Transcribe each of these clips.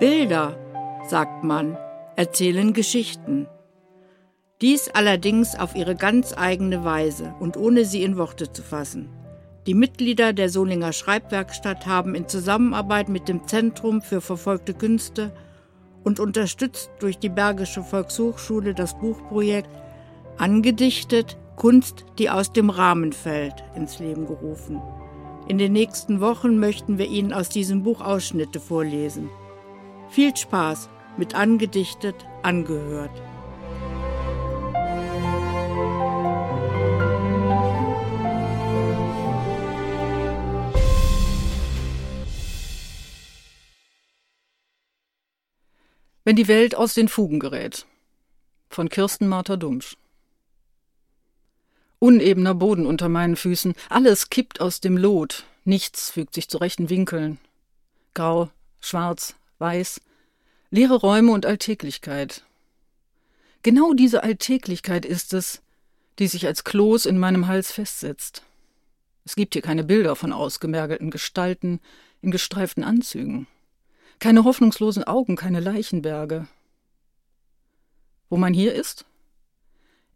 Bilder, sagt man, erzählen Geschichten. Dies allerdings auf ihre ganz eigene Weise und ohne sie in Worte zu fassen. Die Mitglieder der Solinger Schreibwerkstatt haben in Zusammenarbeit mit dem Zentrum für verfolgte Künste und unterstützt durch die Bergische Volkshochschule das Buchprojekt Angedichtet Kunst, die aus dem Rahmen fällt, ins Leben gerufen. In den nächsten Wochen möchten wir Ihnen aus diesem Buch Ausschnitte vorlesen. Viel Spaß mit Angedichtet angehört. Wenn die Welt aus den Fugen gerät. Von Kirsten Martha Dumsch. Unebener Boden unter meinen Füßen, alles kippt aus dem Lot, nichts fügt sich zu rechten Winkeln. Grau, schwarz, weiß, leere Räume und Alltäglichkeit. Genau diese Alltäglichkeit ist es, die sich als Kloß in meinem Hals festsetzt. Es gibt hier keine Bilder von ausgemergelten Gestalten in gestreiften Anzügen. Keine hoffnungslosen Augen, keine Leichenberge. Wo man hier ist?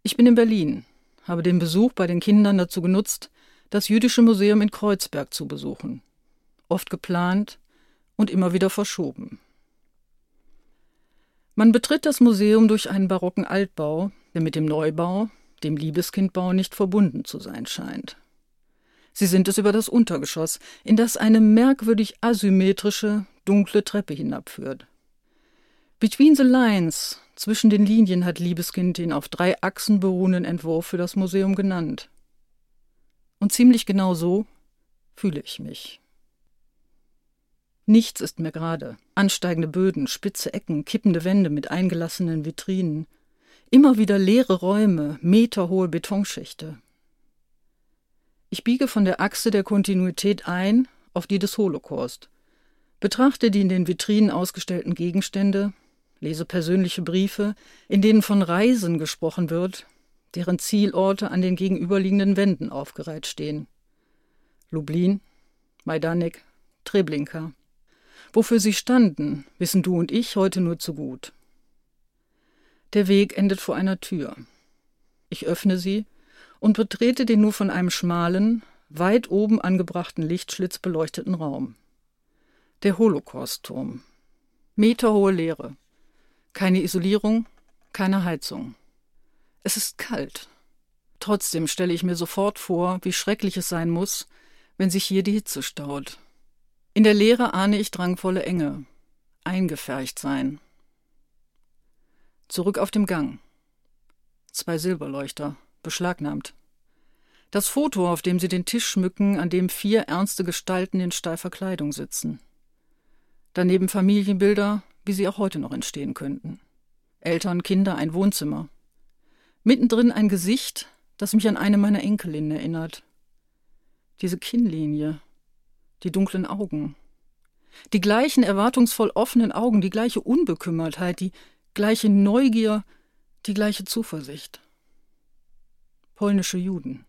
Ich bin in Berlin, habe den Besuch bei den Kindern dazu genutzt, das Jüdische Museum in Kreuzberg zu besuchen. Oft geplant und immer wieder verschoben. Man betritt das Museum durch einen barocken Altbau, der mit dem Neubau, dem Liebeskindbau, nicht verbunden zu sein scheint. Sie sind es über das Untergeschoss, in das eine merkwürdig asymmetrische, dunkle Treppe hinabführt. Between the Lines, zwischen den Linien, hat Liebeskind den auf drei Achsen beruhenden Entwurf für das Museum genannt. Und ziemlich genau so fühle ich mich. Nichts ist mir gerade. Ansteigende Böden, spitze Ecken, kippende Wände mit eingelassenen Vitrinen. Immer wieder leere Räume, meterhohe Betonschächte. Ich biege von der Achse der Kontinuität ein auf die des Holocaust, betrachte die in den Vitrinen ausgestellten Gegenstände, lese persönliche Briefe, in denen von Reisen gesprochen wird, deren Zielorte an den gegenüberliegenden Wänden aufgereiht stehen. Lublin, Majdanek, Treblinka. Wofür sie standen, wissen du und ich heute nur zu gut. Der Weg endet vor einer Tür. Ich öffne sie und betrete den nur von einem schmalen, weit oben angebrachten Lichtschlitz beleuchteten Raum. Der Holocaust-Turm. Meterhohe Leere. Keine Isolierung, keine Heizung. Es ist kalt. Trotzdem stelle ich mir sofort vor, wie schrecklich es sein muss, wenn sich hier die Hitze staut. In der Leere ahne ich drangvolle Enge, eingefercht sein. Zurück auf dem Gang. Zwei Silberleuchter, beschlagnahmt. Das Foto, auf dem sie den Tisch schmücken, an dem vier ernste Gestalten in steifer Kleidung sitzen. Daneben Familienbilder, wie sie auch heute noch entstehen könnten. Eltern, Kinder, ein Wohnzimmer. Mittendrin ein Gesicht, das mich an eine meiner Enkelinnen erinnert. Diese Kinnlinie, die dunklen Augen. Die gleichen erwartungsvoll offenen Augen, die gleiche Unbekümmertheit, die gleiche Neugier, die gleiche Zuversicht. Polnische Juden.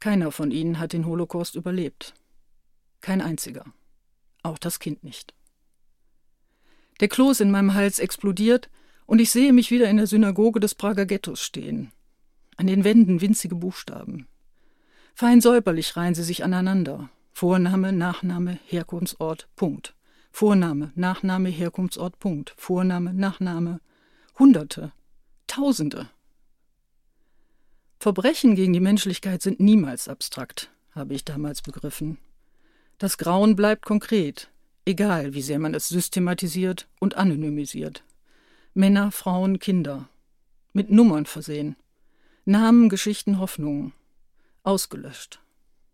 Keiner von ihnen hat den Holocaust überlebt. Kein einziger auch das Kind nicht. Der Kloß in meinem Hals explodiert und ich sehe mich wieder in der Synagoge des Prager Ghettos stehen. An den Wänden winzige Buchstaben. Fein säuberlich reihen sie sich aneinander. Vorname, Nachname, Herkunftsort, Punkt. Vorname, Nachname, Herkunftsort, Punkt. Vorname, Nachname. Hunderte, Tausende. Verbrechen gegen die Menschlichkeit sind niemals abstrakt, habe ich damals begriffen. Das Grauen bleibt konkret, egal wie sehr man es systematisiert und anonymisiert. Männer, Frauen, Kinder. Mit Nummern versehen. Namen, Geschichten, Hoffnungen. Ausgelöscht.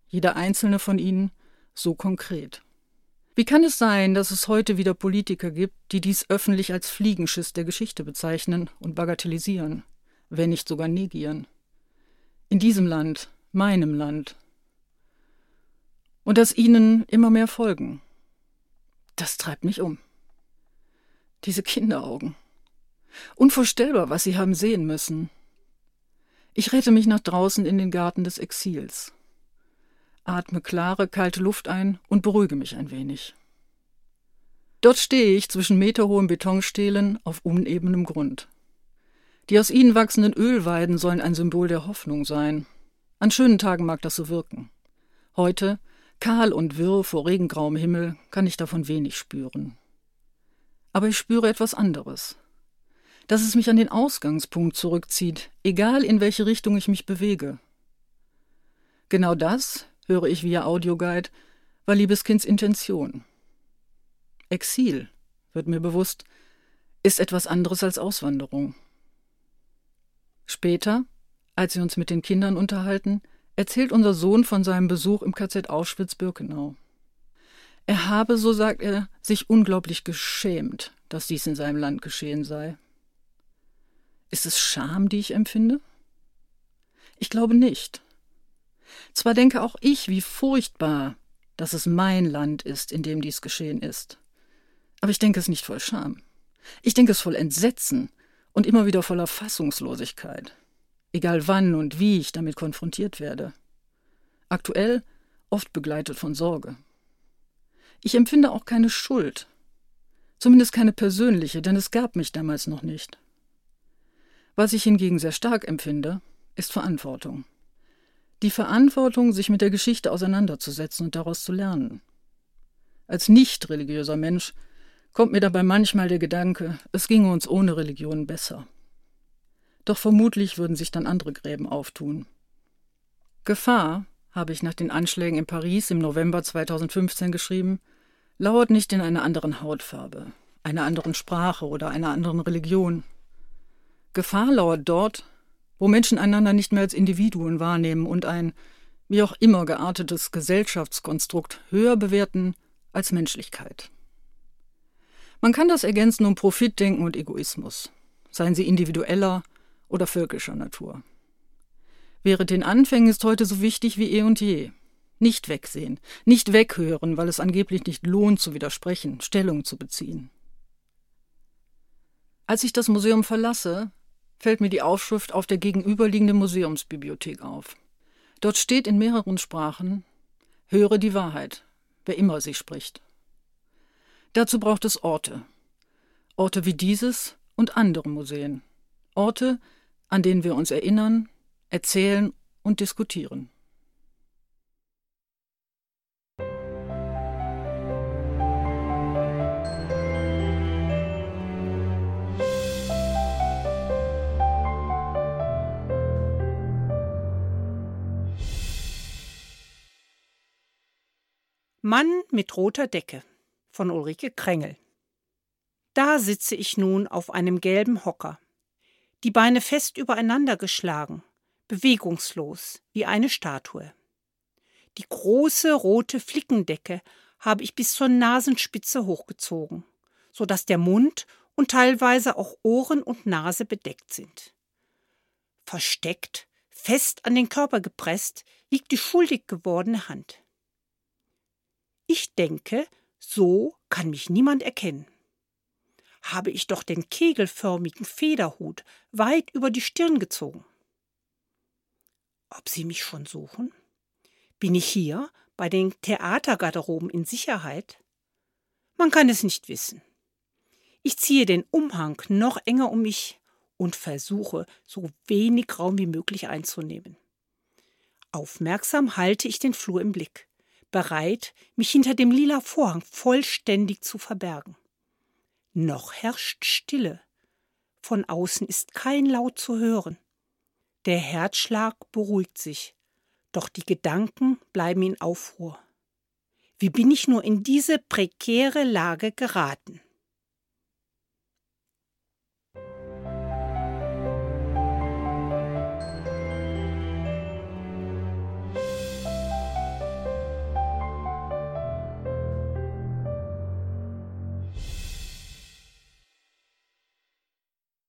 Jeder einzelne von ihnen so konkret. Wie kann es sein, dass es heute wieder Politiker gibt, die dies öffentlich als Fliegenschiss der Geschichte bezeichnen und bagatellisieren, wenn nicht sogar negieren? In diesem Land, meinem Land, und dass ihnen immer mehr folgen. Das treibt mich um. Diese Kinderaugen. Unvorstellbar, was sie haben sehen müssen. Ich rette mich nach draußen in den Garten des Exils. Atme klare, kalte Luft ein und beruhige mich ein wenig. Dort stehe ich zwischen meterhohen Betonstelen auf unebenem Grund. Die aus ihnen wachsenden Ölweiden sollen ein Symbol der Hoffnung sein. An schönen Tagen mag das so wirken. Heute, kahl und wirr vor regengrauem Himmel, kann ich davon wenig spüren. Aber ich spüre etwas anderes. Dass es mich an den Ausgangspunkt zurückzieht, egal in welche Richtung ich mich bewege. Genau das, höre ich via Audioguide, war Liebeskinds Intention. Exil, wird mir bewusst, ist etwas anderes als Auswanderung. Später, als wir uns mit den Kindern unterhalten, erzählt unser Sohn von seinem Besuch im KZ Auschwitz-Birkenau. Er habe, so sagt er, sich unglaublich geschämt, dass dies in seinem Land geschehen sei. Ist es Scham, die ich empfinde? Ich glaube nicht. Zwar denke auch ich, wie furchtbar, dass es mein Land ist, in dem dies geschehen ist. Aber ich denke es nicht voll Scham. Ich denke es voll Entsetzen und immer wieder voller Fassungslosigkeit. Egal wann und wie ich damit konfrontiert werde. Aktuell oft begleitet von Sorge. Ich empfinde auch keine Schuld. Zumindest keine persönliche, denn es gab mich damals noch nicht. Was ich hingegen sehr stark empfinde, ist Verantwortung. Die Verantwortung, sich mit der Geschichte auseinanderzusetzen und daraus zu lernen. Als nicht religiöser Mensch kommt mir dabei manchmal der Gedanke, es ginge uns ohne Religion besser. Doch vermutlich würden sich dann andere Gräben auftun. Gefahr, habe ich nach den Anschlägen in Paris im November 2015 geschrieben, lauert nicht in einer anderen Hautfarbe, einer anderen Sprache oder einer anderen Religion. Gefahr lauert dort, wo Menschen einander nicht mehr als Individuen wahrnehmen und ein, wie auch immer geartetes Gesellschaftskonstrukt höher bewerten als Menschlichkeit. Man kann das ergänzen um Profitdenken und Egoismus, seien sie individueller oder völkischer Natur. Während den Anfängen ist heute so wichtig wie eh und je. Nicht wegsehen, nicht weghören, weil es angeblich nicht lohnt zu widersprechen, Stellung zu beziehen. Als ich das Museum verlasse, fällt mir die Aufschrift auf der gegenüberliegenden Museumsbibliothek auf. Dort steht in mehreren Sprachen Höre die Wahrheit, wer immer sie spricht. Dazu braucht es Orte. Orte wie dieses und andere Museen. Orte, an denen wir uns erinnern, erzählen und diskutieren. Mann mit roter Decke von Ulrike Krängel. Da sitze ich nun auf einem gelben Hocker, die Beine fest übereinander geschlagen, bewegungslos wie eine Statue. Die große rote Flickendecke habe ich bis zur Nasenspitze hochgezogen, so dass der Mund und teilweise auch Ohren und Nase bedeckt sind. Versteckt, fest an den Körper gepresst, liegt die schuldig gewordene Hand. Ich denke, so kann mich niemand erkennen. Habe ich doch den kegelförmigen Federhut weit über die Stirn gezogen. Ob Sie mich schon suchen? Bin ich hier bei den Theatergarderoben in Sicherheit? Man kann es nicht wissen. Ich ziehe den Umhang noch enger um mich und versuche, so wenig Raum wie möglich einzunehmen. Aufmerksam halte ich den Flur im Blick bereit, mich hinter dem lila Vorhang vollständig zu verbergen. Noch herrscht Stille. Von außen ist kein Laut zu hören. Der Herzschlag beruhigt sich, doch die Gedanken bleiben in Aufruhr. Wie bin ich nur in diese prekäre Lage geraten?